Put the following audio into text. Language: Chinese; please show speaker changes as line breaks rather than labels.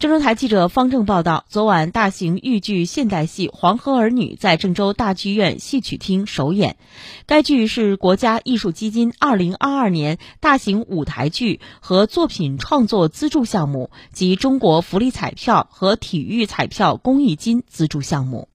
郑州台记者方正报道，昨晚大型豫剧现代戏黄河儿女在郑州大剧院戏曲厅首演。该剧是国家艺术基金2022年大型舞台剧和作品创作资助项目，及中国福利彩票和体育彩票公益金资助项目。